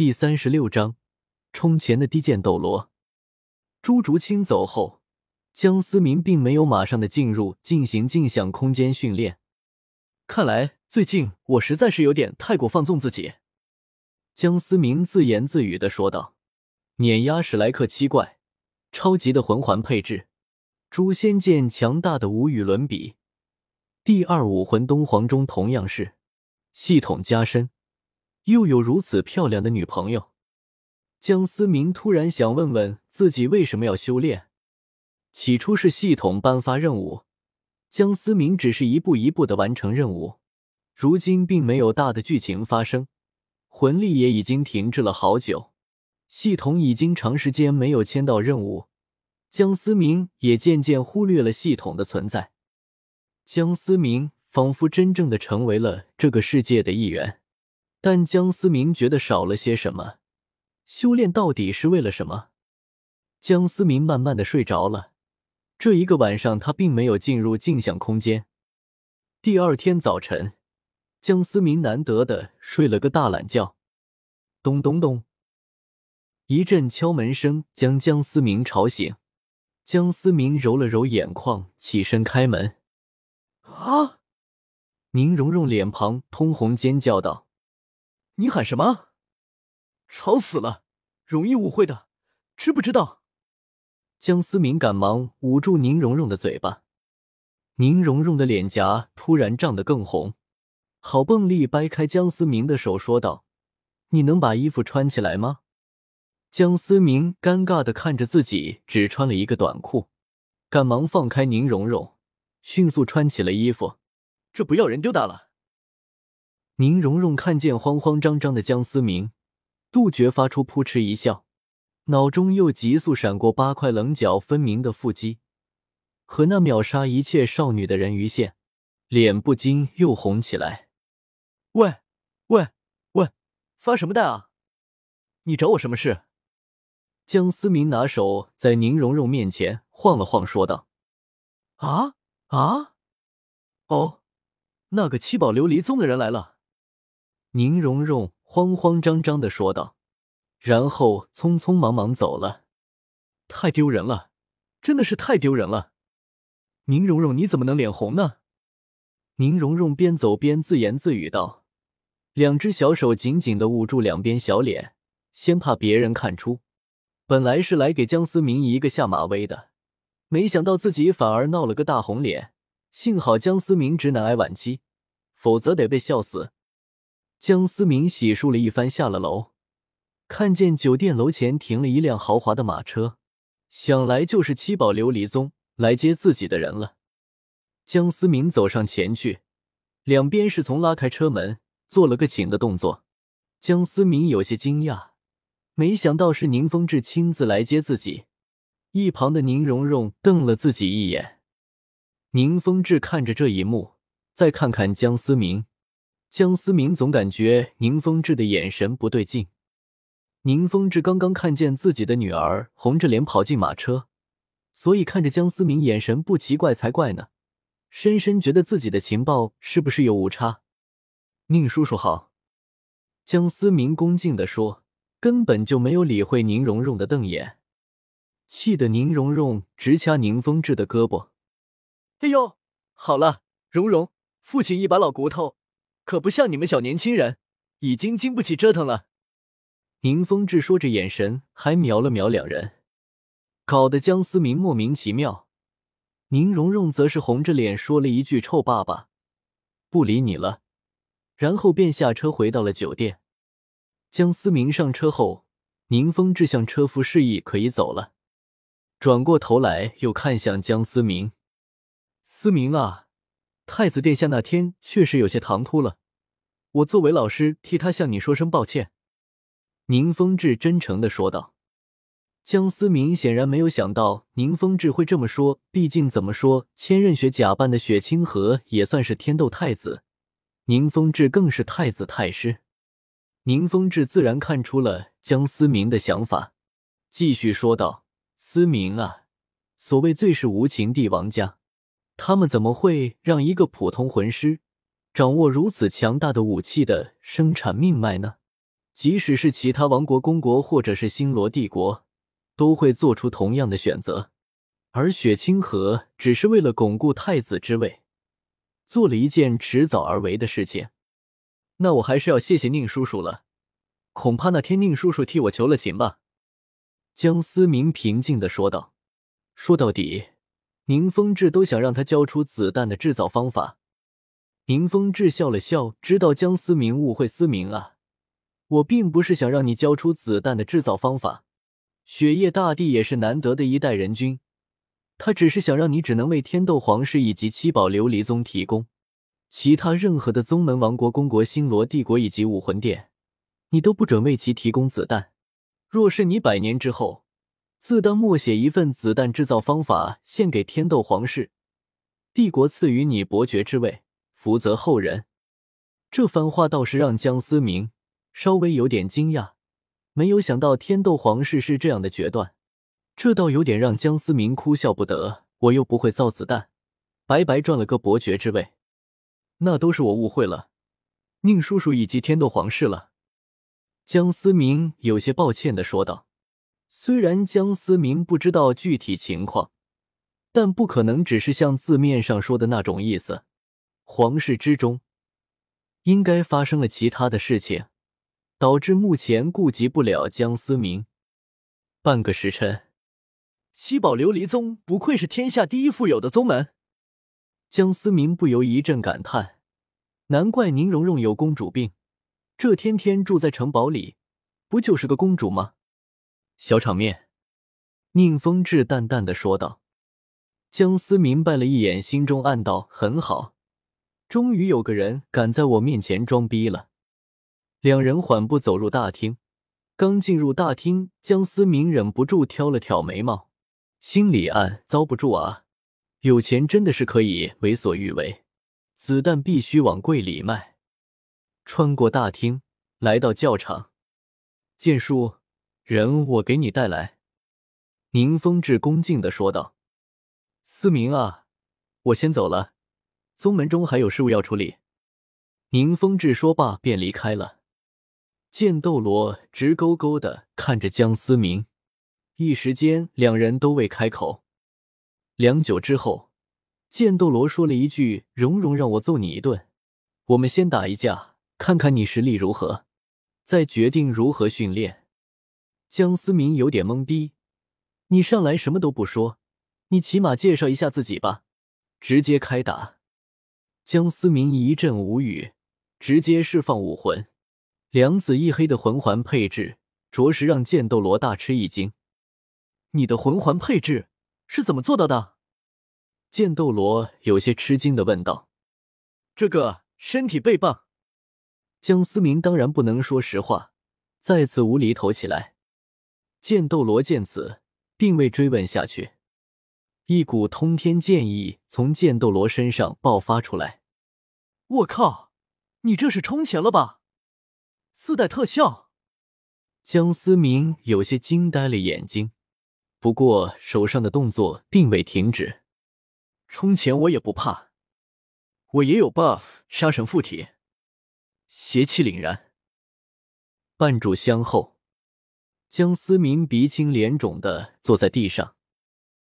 第三十六章，冲前的低剑斗罗。朱竹清走后，江思明并没有马上的进入进行镜像空间训练。看来最近我实在是有点太过放纵自己。江思明自言自语的说道：“碾压史莱克七怪，超级的魂环配置，诛仙剑强大的无与伦比。第二武魂东皇钟同样是系统加深。”又有如此漂亮的女朋友，江思明突然想问问自己为什么要修炼。起初是系统颁发任务，江思明只是一步一步的完成任务。如今并没有大的剧情发生，魂力也已经停滞了好久，系统已经长时间没有签到任务，江思明也渐渐忽略了系统的存在。江思明仿佛真正的成为了这个世界的一员。但江思明觉得少了些什么，修炼到底是为了什么？江思明慢慢的睡着了。这一个晚上，他并没有进入镜像空间。第二天早晨，江思明难得的睡了个大懒觉。咚咚咚，一阵敲门声将江思明吵醒。江思明揉了揉眼眶，起身开门。啊！宁荣荣脸庞通红，尖叫道。你喊什么？吵死了，容易误会的，知不知道？江思明赶忙捂住宁荣荣的嘴巴，宁荣荣的脸颊突然涨得更红，好蹦力掰开江思明的手，说道：“你能把衣服穿起来吗？”江思明尴尬的看着自己只穿了一个短裤，赶忙放开宁荣荣，迅速穿起了衣服。这不要人丢大了。宁荣荣看见慌慌张张的江思明，杜绝发出扑哧一笑，脑中又急速闪过八块棱角分明的腹肌和那秒杀一切少女的人鱼线，脸不禁又红起来。喂喂喂，发什么呆啊？你找我什么事？江思明拿手在宁荣荣面前晃了晃，说道：“啊啊，哦，那个七宝琉璃宗的人来了。”宁荣荣慌慌张张的说道，然后匆匆忙忙走了。太丢人了，真的是太丢人了！宁荣荣，你怎么能脸红呢？宁荣荣边走边自言自语道，两只小手紧紧的捂住两边小脸，先怕别人看出。本来是来给江思明一个下马威的，没想到自己反而闹了个大红脸。幸好江思明直男癌晚期，否则得被笑死。江思明洗漱了一番，下了楼，看见酒店楼前停了一辆豪华的马车，想来就是七宝琉璃宗来接自己的人了。江思明走上前去，两边侍从拉开车门，做了个请的动作。江思明有些惊讶，没想到是宁风致亲自来接自己。一旁的宁荣荣瞪了自己一眼，宁风致看着这一幕，再看看江思明。江思明总感觉宁风致的眼神不对劲。宁风致刚刚看见自己的女儿红着脸跑进马车，所以看着江思明眼神不奇怪才怪呢。深深觉得自己的情报是不是有误差？宁叔叔好，江思明恭敬地说，根本就没有理会宁荣荣的瞪眼，气得宁荣荣直掐宁风致的胳膊。哎呦，好了，荣荣，父亲一把老骨头。可不像你们小年轻人，已经经不起折腾了。宁风致说着，眼神还瞄了瞄两人，搞得江思明莫名其妙。宁荣荣则是红着脸说了一句：“臭爸爸，不理你了。”然后便下车回到了酒店。江思明上车后，宁风致向车夫示意可以走了，转过头来又看向江思明：“思明啊。”太子殿下那天确实有些唐突了，我作为老师替他向你说声抱歉。”宁风致真诚的说道。江思明显然没有想到宁风致会这么说，毕竟怎么说，千仞雪假扮的雪清河也算是天斗太子，宁风致更是太子太师。宁风致自然看出了江思明的想法，继续说道：“思明啊，所谓最是无情帝王家。”他们怎么会让一个普通魂师掌握如此强大的武器的生产命脉呢？即使是其他王国、公国或者是星罗帝国，都会做出同样的选择。而雪清河只是为了巩固太子之位，做了一件迟早而为的事情。那我还是要谢谢宁叔叔了，恐怕那天宁叔叔替我求了情吧。”江思明平静的说道。说到底，宁风致都想让他交出子弹的制造方法。宁风致笑了笑，知道江思明误会思明啊，我并不是想让你交出子弹的制造方法。雪夜大帝也是难得的一代人君。他只是想让你只能为天斗皇室以及七宝琉璃宗提供，其他任何的宗门、王国、公国、星罗帝国以及武魂殿，你都不准为其提供子弹。若是你百年之后，自当默写一份子弹制造方法献给天斗皇室，帝国赐予你伯爵之位，福泽后人。这番话倒是让江思明稍微有点惊讶，没有想到天斗皇室是这样的决断。这倒有点让江思明哭笑不得。我又不会造子弹，白白赚了个伯爵之位，那都是我误会了，宁叔叔以及天斗皇室了。江思明有些抱歉的说道。虽然江思明不知道具体情况，但不可能只是像字面上说的那种意思。皇室之中应该发生了其他的事情，导致目前顾及不了江思明。半个时辰。七宝琉璃宗不愧是天下第一富有的宗门，江思明不由一阵感叹。难怪宁荣荣有公主病，这天天住在城堡里，不就是个公主吗？小场面，宁风致淡淡的说道。江思明白了一眼，心中暗道：很好，终于有个人敢在我面前装逼了。两人缓步走入大厅，刚进入大厅，江思明忍不住挑了挑眉毛。心里暗遭不住啊！有钱真的是可以为所欲为，子弹必须往柜里卖。穿过大厅，来到教场，剑叔，人我给你带来。宁风致恭敬的说道：“思明啊，我先走了，宗门中还有事务要处理。”宁风致说罢便离开了。剑斗罗直勾勾的看着江思明。一时间，两人都未开口。良久之后，剑斗罗说了一句：“蓉蓉让我揍你一顿，我们先打一架，看看你实力如何，再决定如何训练。”江思明有点懵逼：“你上来什么都不说，你起码介绍一下自己吧。”直接开打。江思明一阵无语，直接释放武魂，两紫一黑的魂环配置，着实让剑斗罗大吃一惊。你的魂环配置是怎么做到的？剑斗罗有些吃惊的问道。这个身体倍棒。江思明当然不能说实话，再次无厘头起来。剑斗罗见此，并未追问下去。一股通天剑意从剑斗罗身上爆发出来。我靠，你这是充钱了吧？自带特效。江思明有些惊呆了眼睛。不过手上的动作并未停止，充钱我也不怕，我也有 buff，杀神附体，邪气凛然。半炷香后，江思明鼻青脸肿的坐在地上。